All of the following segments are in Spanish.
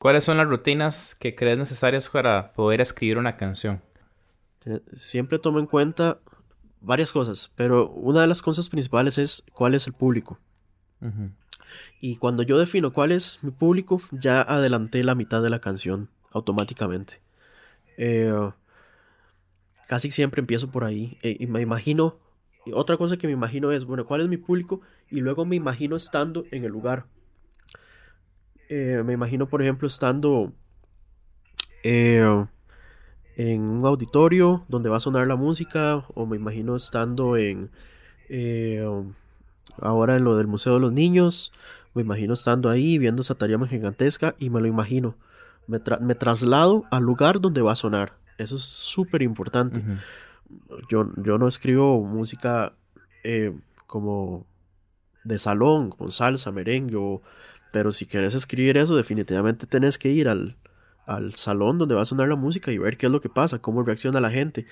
¿Cuáles son las rutinas que crees necesarias para poder escribir una canción? Siempre tomo en cuenta varias cosas, pero una de las cosas principales es cuál es el público. Y cuando yo defino cuál es mi público, ya adelanté la mitad de la canción automáticamente. Eh, casi siempre empiezo por ahí eh, y me imagino, otra cosa que me imagino es, bueno, ¿cuál es mi público? Y luego me imagino estando en el lugar. Eh, me imagino, por ejemplo, estando en un auditorio donde va a sonar la música, o me imagino estando en ahora en lo del Museo de los Niños, me imagino estando ahí viendo esa tarima gigantesca y me lo imagino. Me, traslado al lugar donde va a sonar. Eso es súper importante. yo, yo no escribo música eh, como de salón, con salsa, merengue, pero si quieres escribir eso, definitivamente tenés que ir al, al salón donde va a sonar la música y ver qué es lo que pasa, cómo reacciona la gente,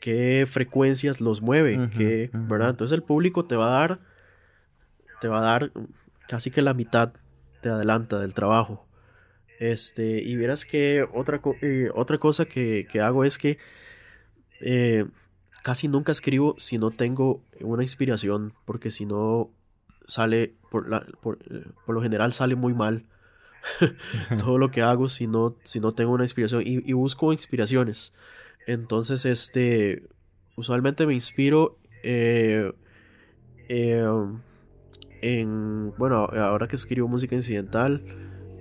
qué frecuencias los mueve, qué, ¿verdad? Entonces el público te va a dar te va a dar casi que la mitad te adelanta del trabajo. Este, y verás que otra, eh, otra cosa que, hago es que eh, casi nunca escribo si no tengo una inspiración, porque si no sale, por, la, por, eh, lo general sale muy mal. todo lo que hago si no, si no tengo una inspiración y, busco inspiraciones. Entonces, este, usualmente me inspiro en, bueno, ahora que escribo música incidental,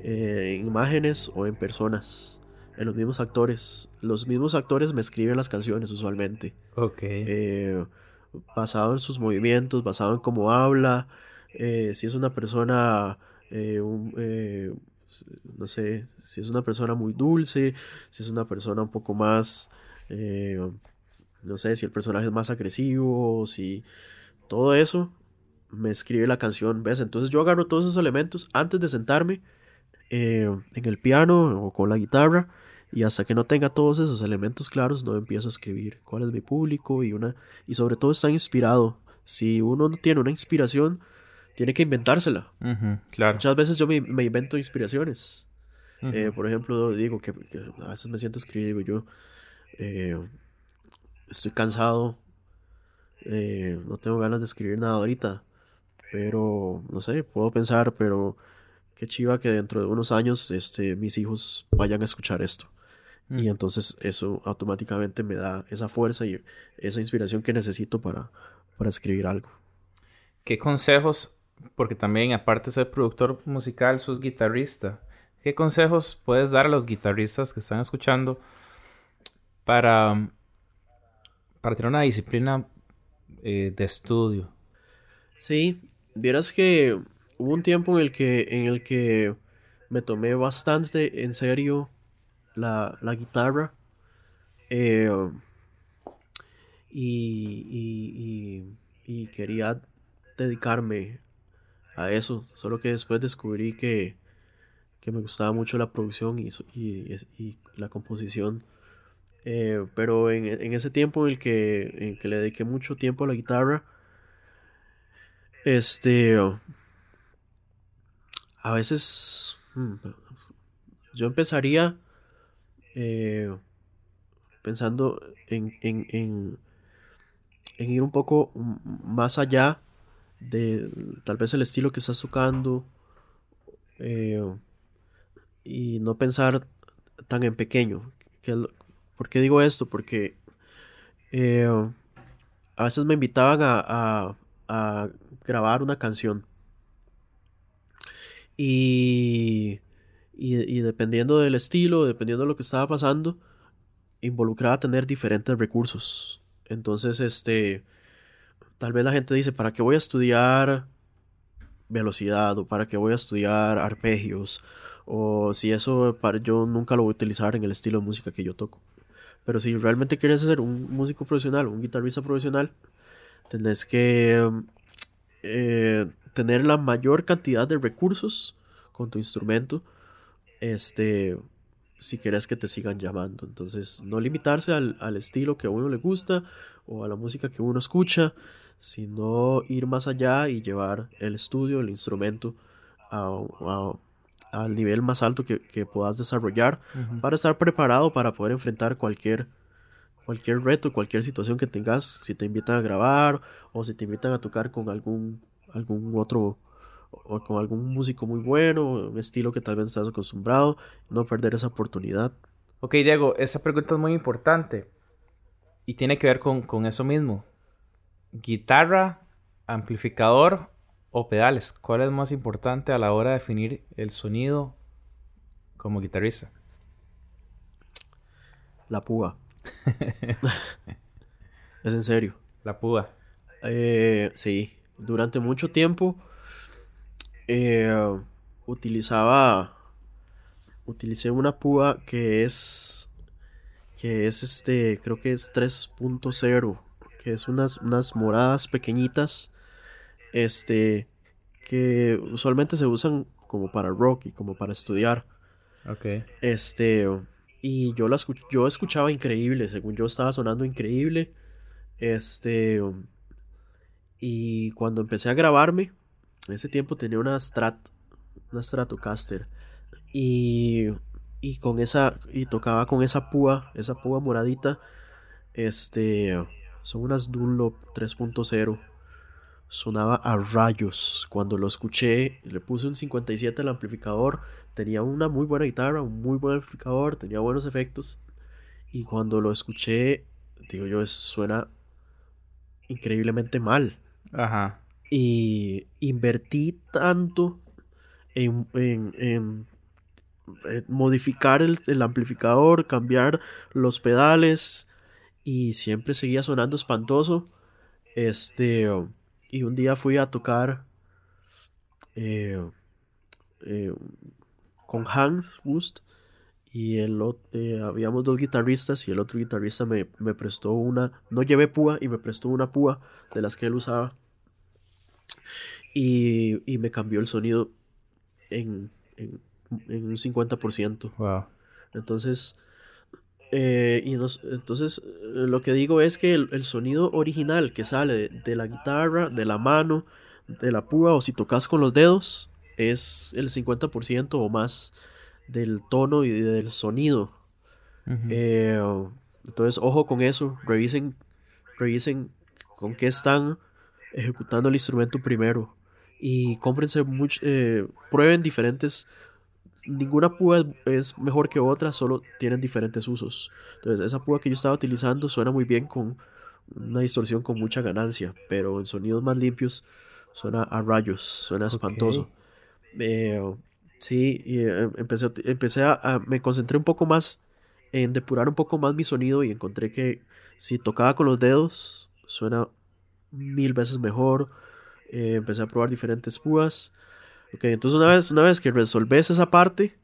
eh, en imágenes o en personas, en los mismos actores. Los mismos actores me escriben las canciones usualmente. Ok. Eh, basado en sus movimientos, basado en cómo habla, eh, si es una persona, no sé, si es una persona muy dulce, si es una persona un poco más, no sé, si el personaje es más agresivo, si todo eso me escribe la canción, ¿ves? Entonces yo agarro todos esos elementos antes de sentarme eh, en el piano o con la guitarra y hasta que no tenga todos esos elementos claros no empiezo a escribir cuál es mi público y una y sobre todo está inspirado. Si uno no tiene una inspiración, tiene que inventársela. claro. Muchas veces yo me, invento inspiraciones. Eh, por ejemplo, digo que, a veces me siento escribir, digo yo, eh, estoy cansado, no tengo ganas de escribir nada ahorita pero, no sé, puedo pensar, pero qué chiva que dentro de unos años este, mis hijos vayan a escuchar esto. Y mm. entonces eso automáticamente me da esa fuerza y esa inspiración que necesito para, para escribir algo. ¿Qué consejos, porque también aparte de ser productor musical, sos guitarrista, qué consejos puedes dar a los guitarristas que están escuchando para, para tener una disciplina eh, de estudio? Sí, Vieras que hubo un tiempo en el que, en el que me tomé bastante en serio la, guitarra. Eh, y, y, quería dedicarme a eso. Solo que después descubrí que, me gustaba mucho la producción y, y la composición. Eh, pero en, en, ese tiempo en el, que, en que le dediqué mucho tiempo a la guitarra, este. A veces. Hmm, yo empezaría. Eh, pensando en, en, en, en, ir un poco más allá de tal vez el estilo que estás tocando. Eh, y no pensar tan en pequeño. ¿Por qué digo esto? Porque eh, a veces me invitaban a, a grabar una canción. Y, y, dependiendo del estilo, dependiendo de lo que estaba pasando, involucraba tener diferentes recursos. Entonces, este, tal vez la gente dice, ¿para qué voy a estudiar velocidad? ¿O para qué voy a estudiar arpegios? O si eso para, yo nunca lo voy a utilizar en el estilo de música que yo toco. Pero si realmente quieres ser un músico profesional, un guitarrista profesional, tenés que eh, tener la mayor cantidad de recursos con tu instrumento, este, si quieres que te sigan llamando. Entonces, no limitarse al, estilo que a uno le gusta o a la música que uno escucha, sino ir más allá y llevar el estudio, el instrumento a, al nivel más alto que, que puedas desarrollar para estar preparado para poder enfrentar cualquier, cualquier reto, cualquier situación que tengas, si te invitan a grabar o si te invitan a tocar con algún, algún otro o con algún músico muy bueno, un estilo que tal vez estás acostumbrado, no perder esa oportunidad. Ok, Diego, esa pregunta es muy importante y tiene que ver con, con eso mismo. Guitarra, amplificador o pedales. ¿Cuál es más importante a la hora de definir el sonido como guitarrista? La púa. es en serio. La púa. Eh, sí, durante mucho tiempo eh, utilizaba utilicé una púa que es que es este creo que es 3.0 que es unas, unas moradas pequeñitas este que usualmente se usan como para rock y como para estudiar ok este y yo las yo escuchaba increíble según yo estaba sonando increíble este y cuando empecé a grabarme en ese tiempo tenía una Strat, una Stratocaster. Y, y con esa, y tocaba con esa púa, esa púa moradita. Este, son unas Dunlop 3.0. Sonaba a rayos. Cuando lo escuché, le puse un 57 al amplificador. Tenía una muy buena guitarra, un muy buen amplificador, tenía buenos efectos. Y cuando lo escuché, digo yo, eso suena increíblemente mal. Ajá y invertí tanto en, modificar el, amplificador, cambiar los pedales y siempre seguía sonando espantoso. Este, y un día fui a tocar eh, eh, con Hans Wust y el eh, habíamos dos guitarristas y el otro guitarrista me, me prestó una, no llevé púa y me prestó una púa de las que él usaba y, me cambió el sonido en, en, un 50%. Wow. Entonces, eh, y entonces eh, lo que digo es que el, sonido original que sale de, la guitarra, de la mano, de la púa o si tocas con los dedos, es el 50% o más del tono y del sonido. Eh, entonces, ojo con eso, revisen, revisen con qué están ejecutando el instrumento primero y cómprense mucho, eh, prueben diferentes. Ninguna púa es mejor que otra, solo tienen diferentes usos. Entonces, esa púa que yo estaba utilizando suena muy bien con una distorsión con mucha ganancia, pero en sonidos más limpios suena a rayos, suena espantoso. Eh, sí, y, eh, empecé, empecé a, me concentré un poco más en depurar un poco más mi sonido y encontré que si tocaba con los dedos suena mil veces mejor eh, empecé a probar diferentes púas. Ok, entonces una vez, una vez que resolves esa parte,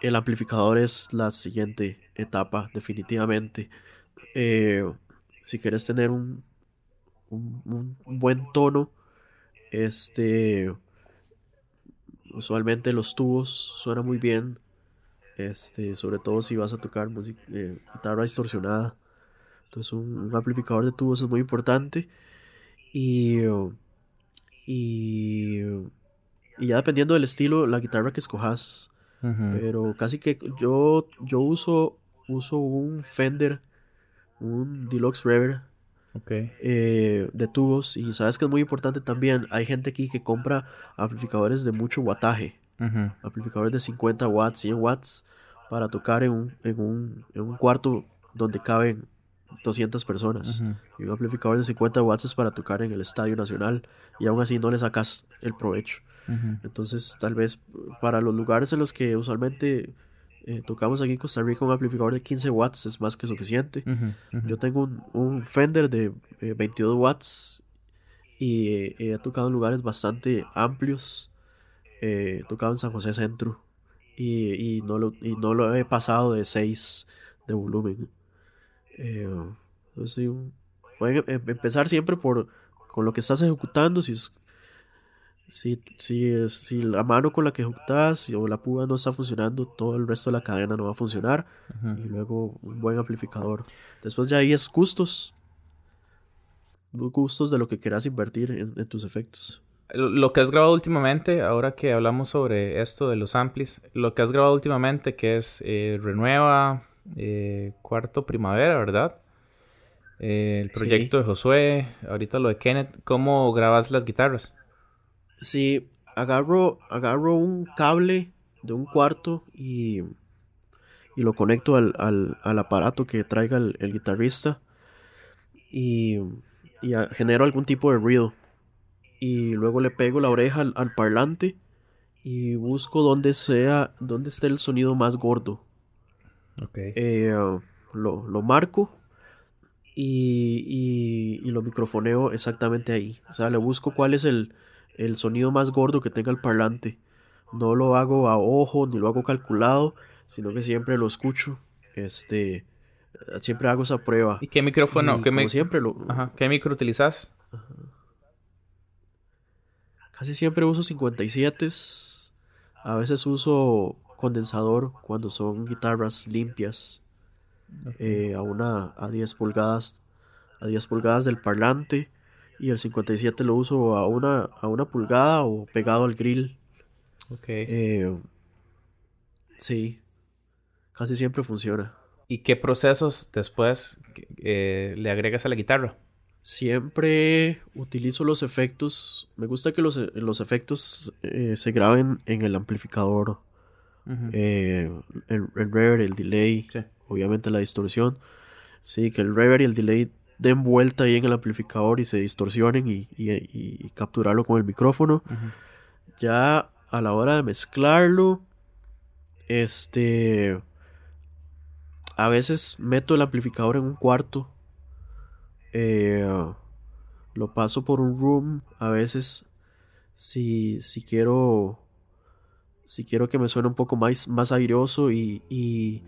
el amplificador es la siguiente etapa, definitivamente. Eh, si quieres tener un, un, buen tono, este, usualmente los tubos suenan muy bien. Este, sobre todo si vas a tocar música, eh, guitarra distorsionada. Entonces un, amplificador de tubos es muy importante. Y y, y ya dependiendo del estilo, la guitarra que escojas. Pero casi que yo, yo uso, uso un Fender, un Deluxe Reverb eh, de tubos. Y sabes que es muy importante también. Hay gente aquí que compra amplificadores de mucho wattaje. Amplificadores de 50 watts, 100 watts. Para tocar en un, en un, en un cuarto donde caben 200 personas. Y un amplificador de 50 watts es para tocar en el Estadio Nacional y aún así no le sacas el provecho. Entonces, tal vez para los lugares en los que usualmente eh, tocamos aquí en Costa Rica, un amplificador de 15 watts es más que suficiente. Yo tengo un, un Fender de 22 eh, watts y eh, he tocado en lugares bastante amplios. he tocado en San José Centro y, y, no lo, y no lo he pasado de 6 de volumen. Eh, pueden em, empezar siempre por con lo que estás ejecutando, si es, si, si, si la mano con la que ejecutas o la púa no está funcionando, todo el resto de la cadena no va a funcionar. Y luego un buen amplificador. Después ya ahí es gustos. Gustos de lo que quieras invertir en, tus efectos. lo que has grabado últimamente, ahora que hablamos sobre esto de los amplis, lo que has grabado últimamente que es eh, Renueva, eh, Cuarto Primavera, ¿verdad? Eh, el proyecto de Josué, ahorita lo de Kenneth, ¿cómo grabas las guitarras? Sí, agarro, agarro un cable de un cuarto y, y lo conecto al, al, aparato que traiga el, guitarrista y, y genero algún tipo de ruido y luego le pego la oreja al, parlante y busco donde sea, donde esté el sonido más gordo. Eh, lo, marco y, y, lo microfoneo exactamente ahí. O sea, le busco cuál es el, el sonido más gordo que tenga el parlante. No lo hago a ojo ni lo hago calculado, sino que siempre lo escucho. Este, siempre hago esa prueba. ¿Y qué micrófono? ¿Qué siempre lo... ¿Qué micro utilizas? Casi siempre uso 57. A veces uso condensador cuando son guitarras limpias. Eh, a una a 10 pulgadas a 10 pulgadas del parlante y el 57 lo uso a una a una pulgada o pegado al grill. Ok. Eh, sí. Casi siempre funciona. Y qué procesos después eh, le agregas a la guitarra Siempre utilizo los efectos. Me gusta que los, efectos eh, se graben en el amplificador. Eh, el, reverb, el delay, obviamente la distorsión. Sí, que el reverb y el delay den vuelta ahí en el amplificador y se distorsionen y, capturarlo con el micrófono. Ya a la hora de mezclarlo, este. A veces meto el amplificador en un cuarto eh, lo paso por un room a veces si, si quiero si quiero que me suene un poco más, más airoso y, y,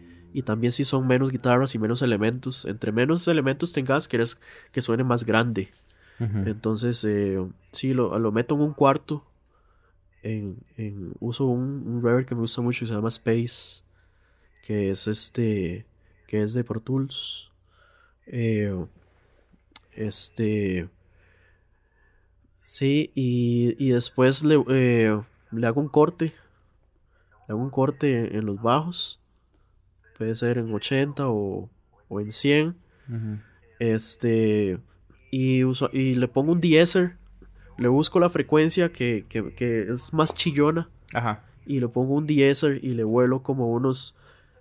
también si son menos guitarras y menos elementos. Entre menos elementos tengas, quieres que suene más grande. Entonces, eh, sí, lo, lo, meto en un cuarto. En, en uso un, un, reverb que me gusta mucho que se llama Space. Que es este. Que es de Pro Tools. Eh, este. Sí, y, después le, eh, le hago un corte. Le hago un corte en los bajos. Puede ser en 80 o, o en 100. Este. Y, uso, y le pongo un deesser. Le busco la frecuencia que, es más chillona. Ajá. Y le pongo un deesser y le vuelo como unos.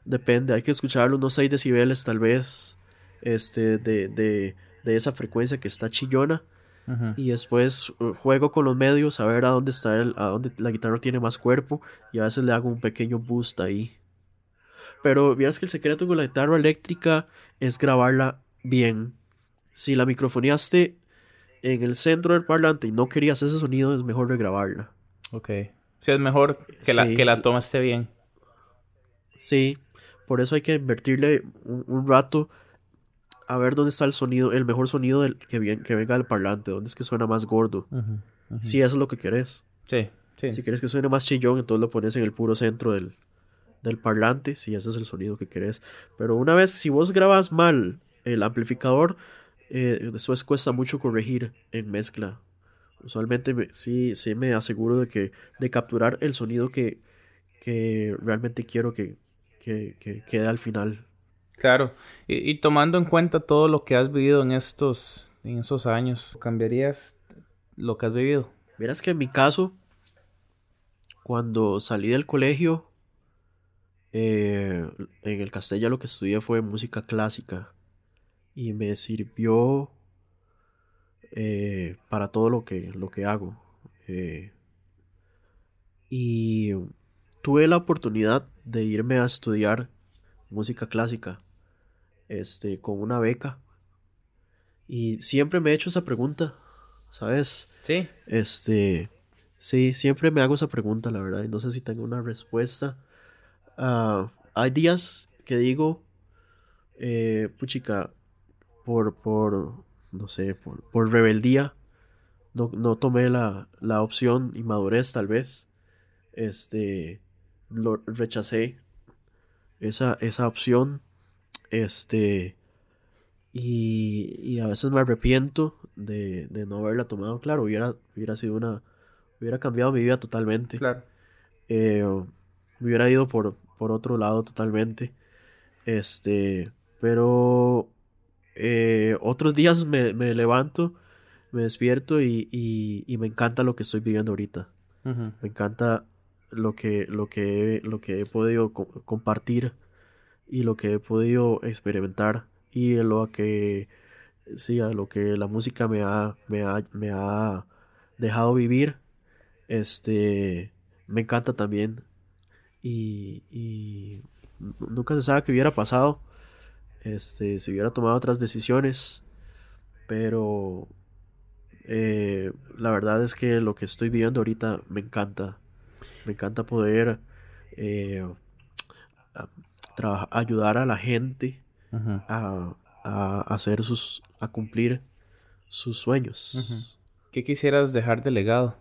Depende, hay que escucharlo unos 6 decibeles tal vez. Este, de de esa frecuencia que está chillona. Y después uh, juego con los medios a ver a dónde está el, a dónde la guitarra tiene más cuerpo. Y a veces le hago un pequeño boost ahí. Pero vieras que el secreto con la guitarra eléctrica es grabarla bien. Si la microfoneaste en el centro del parlante y no querías ese sonido, es mejor regrabarla. Ok. Si es mejor que, la, que la toma esté bien. Sí, por eso hay que invertirle un rato a ver dónde está el sonido, el mejor sonido del, que, que venga del parlante, dónde es que suena más gordo. Si eso es lo que querés. Sí, sí. Si quieres que suene más chillón, entonces lo pones en el puro centro del, del parlante, si ese es el sonido que querés. Pero una vez, si vos grabas mal el amplificador, eh, después cuesta mucho corregir en mezcla. Usualmente sí, sí me aseguro de que de capturar el sonido que, que realmente quiero que, que, que quede al final. Claro, y, tomando en cuenta todo lo que has vivido en estos, en esos años, ¿cambiarías lo que has vivido? Verás que en mi caso, cuando salí del colegio, eh, en el Castella lo que estudié fue música clásica y me sirvió eh, para todo lo que, lo que hago. Eh, y tuve la oportunidad de irme a estudiar música clásica este, con una beca. Y siempre me he hecho esa pregunta, ¿sabes? Sí. Este, sí, siempre me hago esa pregunta, la verdad, y no sé si tengo una respuesta. Ah, hay días que digo, eh, puchica, por, por, no sé, por, por rebeldía, no, no tomé la, la opción y madurez tal vez. Este, lo rechacé esa, esa opción este. Y, y a veces me arrepiento de, de, no haberla tomado. Claro, hubiera, hubiera sido una, hubiera cambiado mi vida totalmente. Claro. Eh, me hubiera ido por, por otro lado totalmente. Este, pero eh, otros días me, me, levanto, me despierto y, y, y, me encanta lo que estoy viviendo ahorita. Me encanta lo que, lo que, lo que he podido compartir y lo que he podido experimentar y lo que sí, a lo que la música me ha, me ha, me ha dejado vivir. Este me encanta también. Y, y nunca se sabe qué hubiera pasado. Este, si hubiera tomado otras decisiones. Pero eh, la verdad es que lo que estoy viviendo ahorita me encanta. Me encanta poder eh, ayudar a la gente a, a, hacer sus, a cumplir sus sueños. ¿Qué quisieras dejar de legado?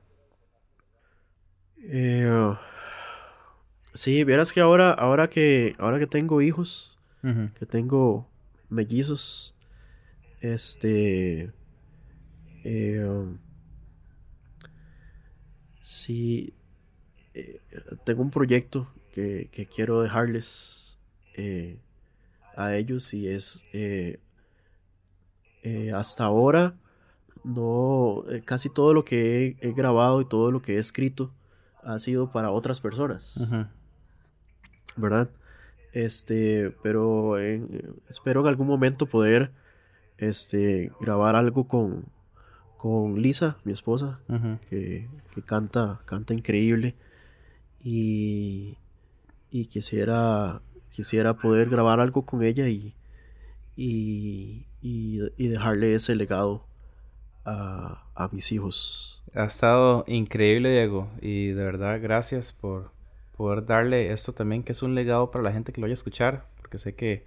Eh, sí, vieras que ahora, ahora que, ahora que tengo hijos, que tengo mellizos, este, eh, sí, eh, tengo un proyecto que, que quiero dejarles eh, a ellos y es hasta ahora no casi todo lo que he, grabado y todo lo que he escrito ha sido para otras personas verdad este pero espero en algún momento poder este grabar algo con con Lisa mi esposa que, que, canta canta increíble. Y y quisiera quisiera poder grabar algo con ella y, y, y, dejarle ese legado a, a, mis hijos. Ha estado increíble, Diego, y de verdad gracias por poder darle esto también, que es un legado para la gente que lo vaya a escuchar, porque sé que,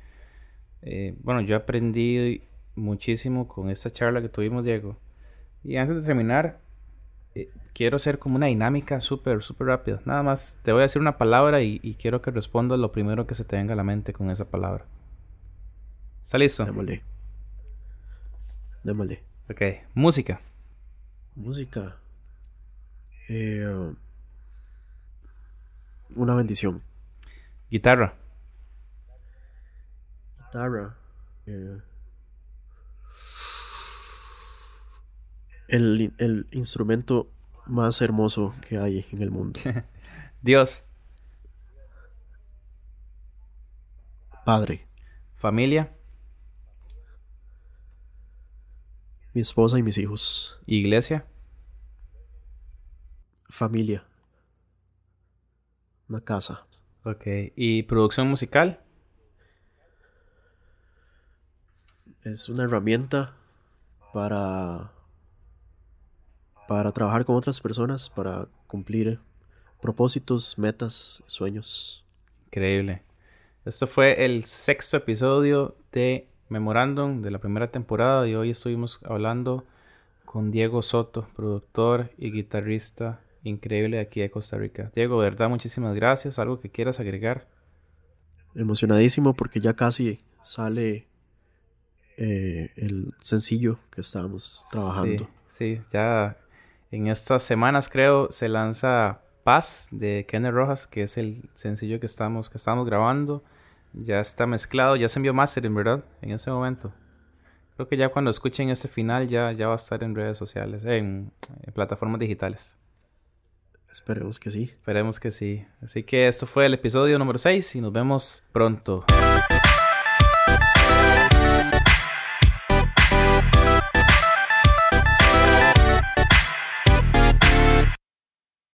eh, bueno, yo aprendí muchísimo con esta charla que tuvimos, Diego. Y antes de terminar, eh, quiero hacer como una dinámica súper, súper rápida. Nada más te voy a decir una palabra y, quiero que respondas lo primero que se te venga a la mente con esa palabra. ¿Está listo? Démosle. Démosle. Ok. Música. Música. Eh, una bendición. Guitarra. Guitarra. Eh, el, el instrumento más hermoso que hay en el mundo. Dios. Padre. Familia. Mi esposa y mis hijos. Iglesia. Familia. Una casa. Ok. ¿Y producción musical? Es una herramienta para para trabajar con otras personas, para cumplir propósitos, metas, sueños. Increíble. Esto fue el sexto episodio de Memorandum de la primera temporada y hoy estuvimos hablando con Diego Soto, productor y guitarrista increíble de aquí de Costa Rica. Diego, de verdad, muchísimas gracias. ¿Algo que quieras agregar? Emocionadísimo porque ya casi sale eh, el sencillo que estábamos trabajando. Sí, sí, ya en estas semanas creo se lanza Paz de Kenneth Rojas, que es el sencillo que estamos, que estamos grabando. Ya está mezclado, ya se envió en ¿verdad? En ese momento. Creo que ya cuando escuchen este final ya, ya va a estar en redes sociales, en, en plataformas digitales. Esperemos que sí. Esperemos que sí. Así que esto fue el episodio número 6 y nos vemos pronto.